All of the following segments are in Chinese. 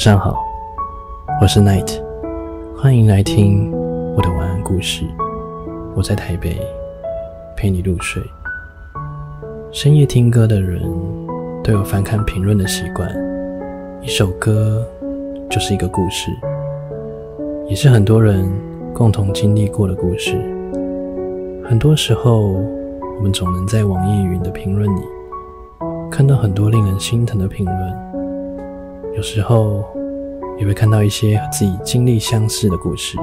晚上好，我是 Night，欢迎来听我的晚安故事。我在台北陪你入睡。深夜听歌的人都有翻看评论的习惯，一首歌就是一个故事，也是很多人共同经历过的故事。很多时候，我们总能在网易云的评论里看到很多令人心疼的评论。有时候也会看到一些和自己经历相似的故事。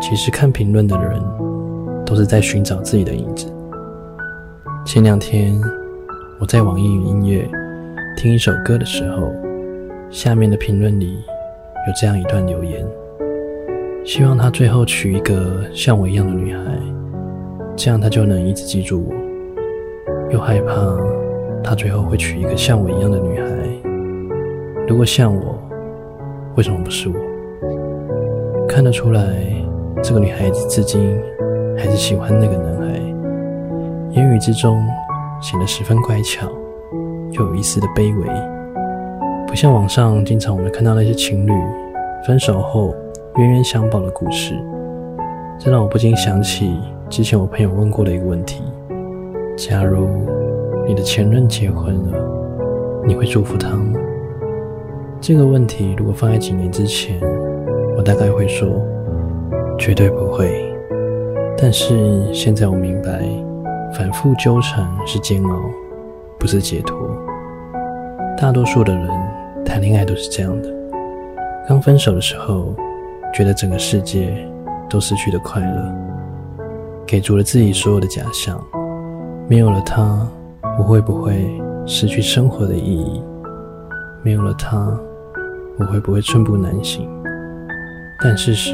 其实看评论的人都是在寻找自己的影子。前两天我在网易云音乐听一首歌的时候，下面的评论里有这样一段留言：希望他最后娶一个像我一样的女孩，这样他就能一直记住我；又害怕他最后会娶一个像我一样的女孩。如果像我，为什么不是我？看得出来，这个女孩子至今还是喜欢那个男孩，言语之中显得十分乖巧，又有一丝的卑微，不像网上经常我们看到那些情侣分手后冤冤相报的故事。这让我不禁想起之前我朋友问过的一个问题：假如你的前任结婚了，你会祝福他吗？这个问题如果放在几年之前，我大概会说绝对不会。但是现在我明白，反复纠缠是煎熬，不是解脱。大多数的人谈恋爱都是这样的：刚分手的时候，觉得整个世界都失去了快乐，给足了自己所有的假象。没有了他，我会不会失去生活的意义？没有了他。我会不会寸步难行？但事实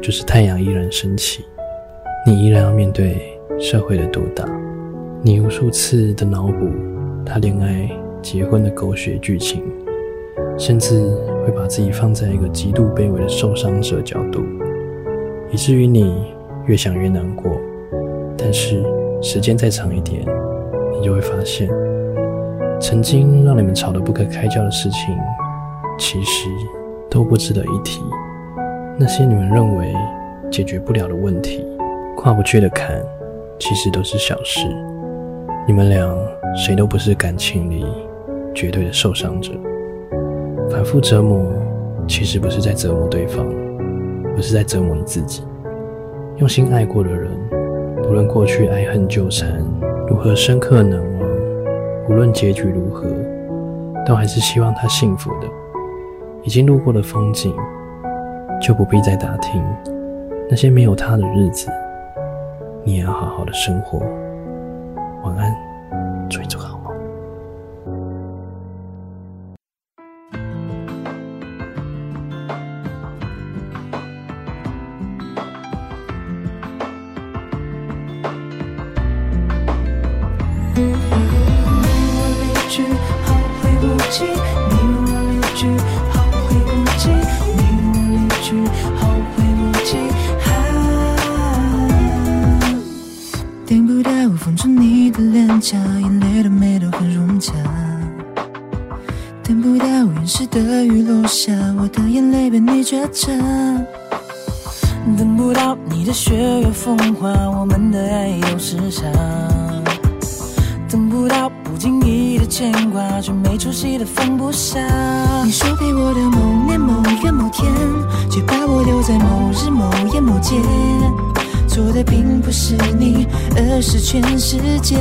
就是太阳依然升起，你依然要面对社会的毒打。你无数次的脑补他恋爱、结婚的狗血剧情，甚至会把自己放在一个极度卑微的受伤者角度，以至于你越想越难过。但是时间再长一点，你就会发现，曾经让你们吵得不可开交的事情。其实都不值得一提。那些你们认为解决不了的问题、跨不去的坎，其实都是小事。你们俩谁都不是感情里绝对的受伤者。反复折磨，其实不是在折磨对方，而是在折磨你自己。用心爱过的人，不论过去爱恨纠缠如何深刻难忘，无论结局如何，都还是希望他幸福的。已经路过的风景，就不必再打听那些没有他的日子。你也要好好的生活。晚安，祝你做好。等不到原始的雨落下，我的眼泪被你觉察。等不到你的雪月风花，我们的爱有时差。等不到不经意的牵挂，却没出息的放不下。你说给我的某年某月某天，却把我留在某日某夜某街。错的并不是你，而是全世界。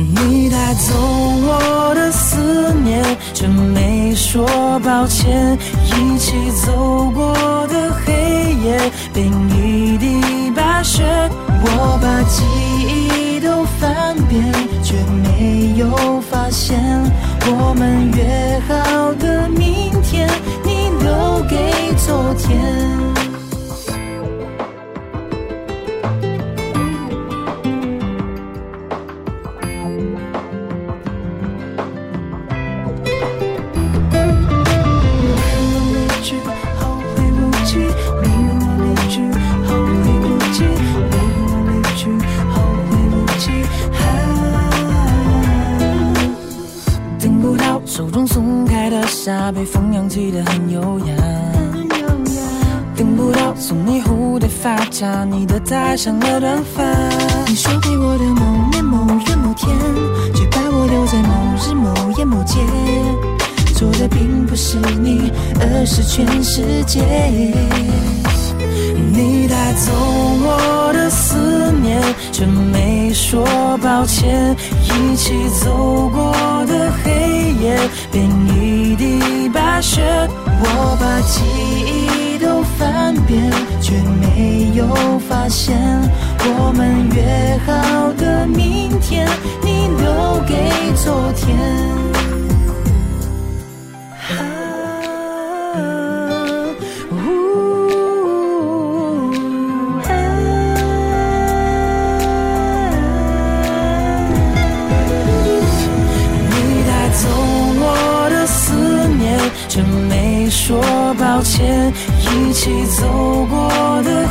你带走我的思念，却没说抱歉。一起走过的黑夜，变一地白雪。我把记忆都翻遍，却没有发现我们约好的明天，你留给昨天。手中松开的沙被风扬起的很优雅，很优雅，等不到送你蝴蝶发卡，你的他上了短发，你说陪我的某年某月某天，却把我留在某日某夜某街，错的并不是你，而是全世界。你带走我的思念，却没说抱歉，一起走。变一地白雪。我把记忆都翻遍，却没有发现我们约好的明天，你留给昨天。抱歉。一起走过的